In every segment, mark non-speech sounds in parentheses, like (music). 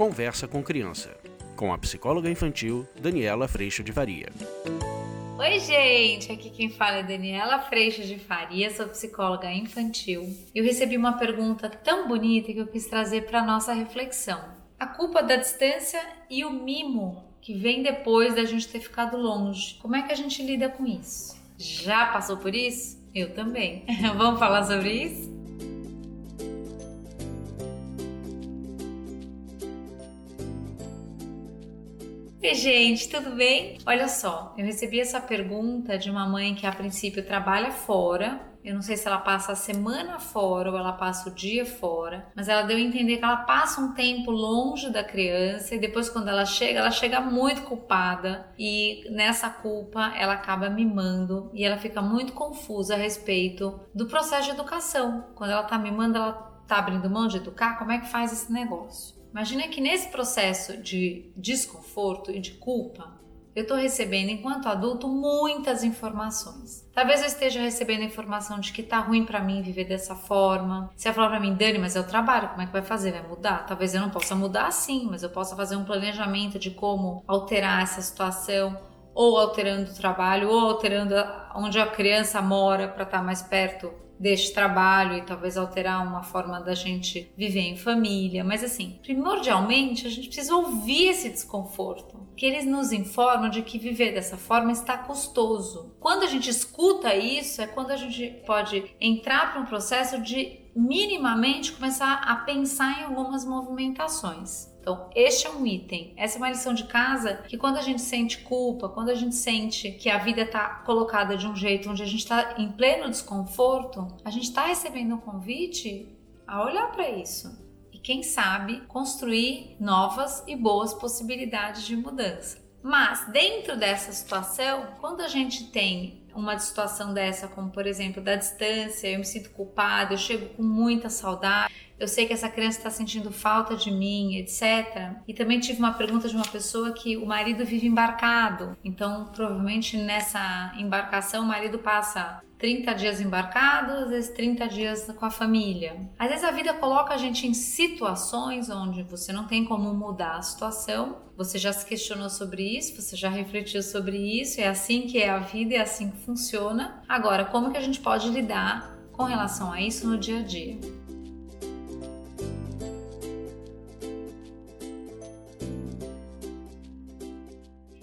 Conversa com Criança, com a psicóloga infantil Daniela Freixo de Faria. Oi, gente! Aqui quem fala é Daniela Freixo de Faria, sou psicóloga infantil. Eu recebi uma pergunta tão bonita que eu quis trazer para nossa reflexão. A culpa da distância e o mimo que vem depois da gente ter ficado longe. Como é que a gente lida com isso? Já passou por isso? Eu também. (laughs) Vamos falar sobre isso? Oi, gente, tudo bem? Olha só, eu recebi essa pergunta de uma mãe que a princípio trabalha fora. Eu não sei se ela passa a semana fora ou ela passa o dia fora, mas ela deu a entender que ela passa um tempo longe da criança e depois quando ela chega, ela chega muito culpada e nessa culpa ela acaba mimando e ela fica muito confusa a respeito do processo de educação. Quando ela tá mimando, ela tá abrindo mão de educar, como é que faz esse negócio? Imagina que nesse processo de desconforto e de culpa, eu estou recebendo, enquanto adulto, muitas informações. Talvez eu esteja recebendo a informação de que tá ruim para mim viver dessa forma. Se ela falar para mim, Dani, mas eu trabalho, como é que vai fazer? Vai mudar? Talvez eu não possa mudar assim, mas eu possa fazer um planejamento de como alterar essa situação, ou alterando o trabalho, ou alterando onde a criança mora para estar tá mais perto deste trabalho e talvez alterar uma forma da gente viver em família. Mas assim, primordialmente a gente precisa ouvir esse desconforto, que eles nos informam de que viver dessa forma está custoso. Quando a gente escuta isso, é quando a gente pode entrar para um processo de minimamente começar a pensar em algumas movimentações. Então, este é um item. Essa é uma lição de casa que quando a gente sente culpa, quando a gente sente que a vida está colocada de um jeito onde a gente está em pleno desconforto, a gente está recebendo um convite a olhar para isso. E quem sabe construir novas e boas possibilidades de mudança. Mas dentro dessa situação, quando a gente tem uma situação dessa, como por exemplo da distância, eu me sinto culpada, eu chego com muita saudade, eu sei que essa criança está sentindo falta de mim, etc. E também tive uma pergunta de uma pessoa que o marido vive embarcado, então provavelmente nessa embarcação o marido passa 30 dias embarcado, às vezes 30 dias com a família. Às vezes a vida coloca a gente em situações onde você não tem como mudar a situação. Você já se questionou sobre isso, você já refletiu sobre isso, é assim que é a vida, é assim que funciona. Agora, como que a gente pode lidar com relação a isso no dia a dia?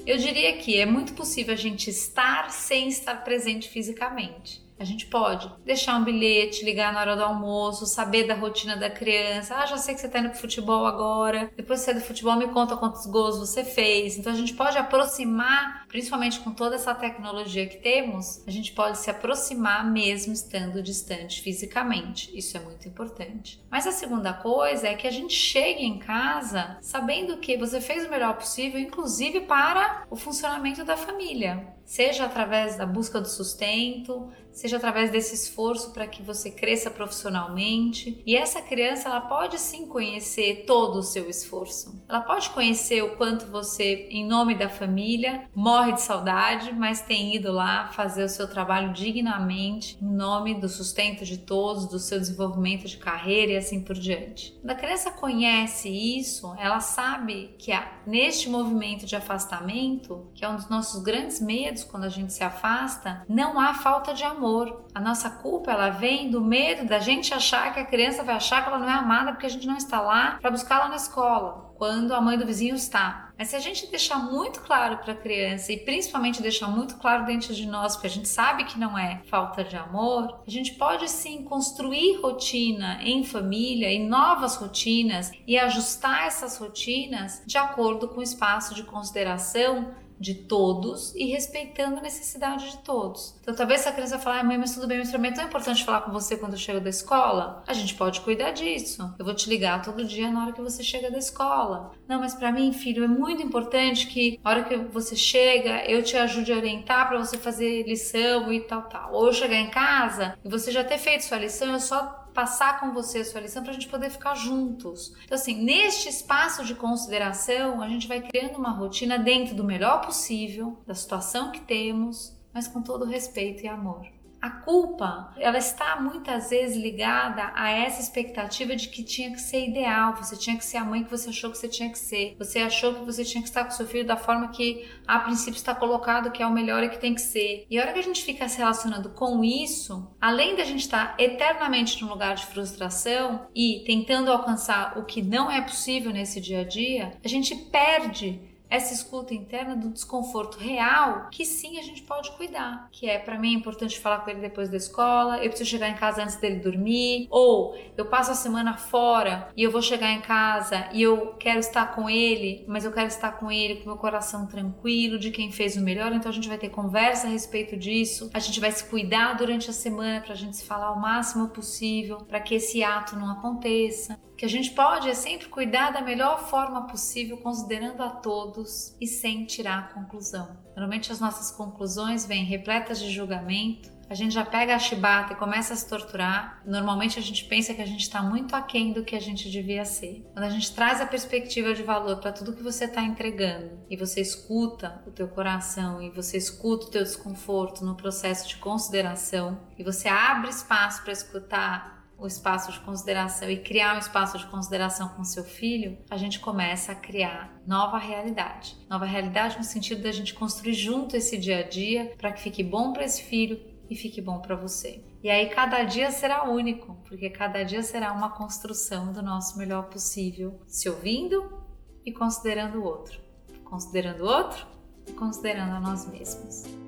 Eu diria que é muito possível a gente estar sem estar presente fisicamente. A gente pode deixar um bilhete, ligar na hora do almoço, saber da rotina da criança. Ah, já sei que você está indo pro futebol agora. Depois que você é do futebol, me conta quantos gols você fez. Então a gente pode aproximar, principalmente com toda essa tecnologia que temos, a gente pode se aproximar mesmo estando distante fisicamente. Isso é muito importante. Mas a segunda coisa é que a gente chegue em casa sabendo que você fez o melhor possível, inclusive para o funcionamento da família seja através da busca do sustento, seja através desse esforço para que você cresça profissionalmente. E essa criança, ela pode sim conhecer todo o seu esforço. Ela pode conhecer o quanto você, em nome da família, morre de saudade, mas tem ido lá fazer o seu trabalho dignamente, em nome do sustento de todos, do seu desenvolvimento de carreira e assim por diante. Quando a criança conhece isso, ela sabe que neste movimento de afastamento, que é um dos nossos grandes medos, quando a gente se afasta, não há falta de amor. A nossa culpa ela vem do medo da gente achar que a criança vai achar que ela não é amada porque a gente não está lá para buscá-la na escola, quando a mãe do vizinho está. Mas se a gente deixar muito claro para a criança e principalmente deixar muito claro dentro de nós, porque a gente sabe que não é falta de amor, a gente pode sim construir rotina em família e novas rotinas e ajustar essas rotinas de acordo com o espaço de consideração de todos e respeitando a necessidade de todos. Então, talvez essa criança fale, ah, mãe, mas tudo bem, mas para mim é tão importante falar com você quando eu chego da escola. A gente pode cuidar disso. Eu vou te ligar todo dia na hora que você chega da escola. Não, mas para mim, filho, é muito importante que na hora que você chega, eu te ajude a orientar para você fazer lição e tal, tal. Ou eu chegar em casa e você já ter feito sua lição, eu só passar com você a sua lição para a gente poder ficar juntos. Então, assim, neste espaço de consideração, a gente vai criando uma rotina dentro do melhor possível, da situação que temos, mas com todo respeito e amor. A culpa, ela está muitas vezes ligada a essa expectativa de que tinha que ser ideal, você tinha que ser a mãe que você achou que você tinha que ser, você achou que você tinha que estar com seu filho da forma que a princípio está colocado que é o melhor e que tem que ser. E a hora que a gente fica se relacionando com isso, além da gente estar eternamente num lugar de frustração e tentando alcançar o que não é possível nesse dia a dia, a gente perde essa escuta interna do desconforto real, que sim a gente pode cuidar. Que é, para mim, é importante falar com ele depois da escola, eu preciso chegar em casa antes dele dormir, ou eu passo a semana fora e eu vou chegar em casa e eu quero estar com ele, mas eu quero estar com ele com meu coração tranquilo, de quem fez o melhor, então a gente vai ter conversa a respeito disso, a gente vai se cuidar durante a semana para a gente se falar o máximo possível, para que esse ato não aconteça que a gente pode é sempre cuidar da melhor forma possível, considerando a todos e sem tirar a conclusão. Normalmente as nossas conclusões vêm repletas de julgamento. A gente já pega a chibata e começa a se torturar. Normalmente a gente pensa que a gente está muito aquém do que a gente devia ser. Quando a gente traz a perspectiva de valor para tudo que você está entregando e você escuta o teu coração e você escuta o teu desconforto no processo de consideração e você abre espaço para escutar o espaço de consideração e criar um espaço de consideração com seu filho, a gente começa a criar nova realidade. Nova realidade no sentido da gente construir junto esse dia a dia para que fique bom para esse filho e fique bom para você. E aí cada dia será único, porque cada dia será uma construção do nosso melhor possível, se ouvindo e considerando o outro, considerando o outro e considerando a nós mesmos.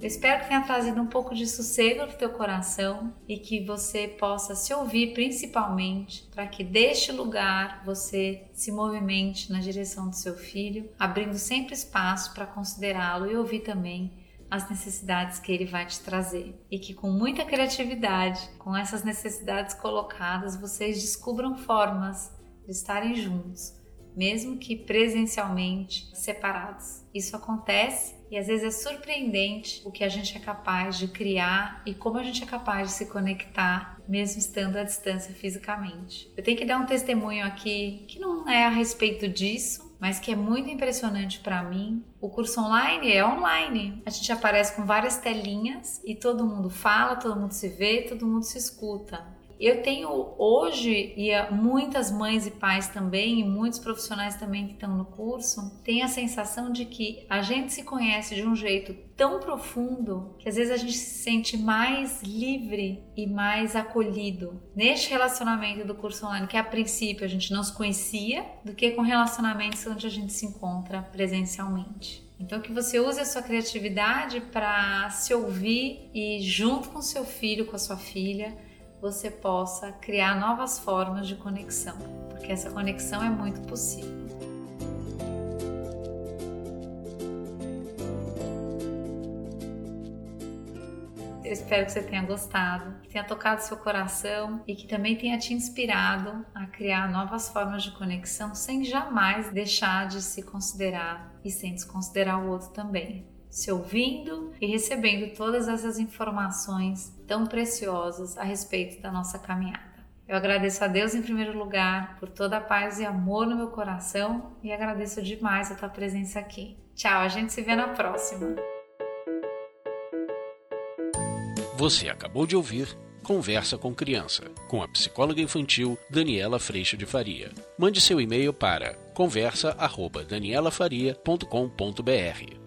Eu espero que tenha trazido um pouco de sossego no teu coração e que você possa se ouvir principalmente para que deste lugar você se movimente na direção do seu filho, abrindo sempre espaço para considerá-lo e ouvir também as necessidades que ele vai te trazer. E que com muita criatividade, com essas necessidades colocadas, vocês descubram formas de estarem juntos, mesmo que presencialmente separados. Isso acontece e às vezes é surpreendente o que a gente é capaz de criar e como a gente é capaz de se conectar, mesmo estando à distância fisicamente. Eu tenho que dar um testemunho aqui que não é a respeito disso, mas que é muito impressionante para mim. O curso online é online. A gente aparece com várias telinhas e todo mundo fala, todo mundo se vê, todo mundo se escuta. Eu tenho hoje, e muitas mães e pais também, e muitos profissionais também que estão no curso, têm a sensação de que a gente se conhece de um jeito tão profundo que às vezes a gente se sente mais livre e mais acolhido neste relacionamento do curso online, que a princípio a gente não se conhecia, do que com relacionamentos onde a gente se encontra presencialmente. Então que você use a sua criatividade para se ouvir e junto com seu filho, com a sua filha, você possa criar novas formas de conexão, porque essa conexão é muito possível. Eu espero que você tenha gostado, que tenha tocado seu coração e que também tenha te inspirado a criar novas formas de conexão sem jamais deixar de se considerar e sem desconsiderar o outro também se ouvindo e recebendo todas essas informações tão preciosas a respeito da nossa caminhada. Eu agradeço a Deus em primeiro lugar por toda a paz e amor no meu coração e agradeço demais a tua presença aqui. Tchau, a gente se vê na próxima. Você acabou de ouvir Conversa com Criança, com a psicóloga infantil Daniela Freixo de Faria. Mande seu e-mail para conversa@danielafaria.com.br.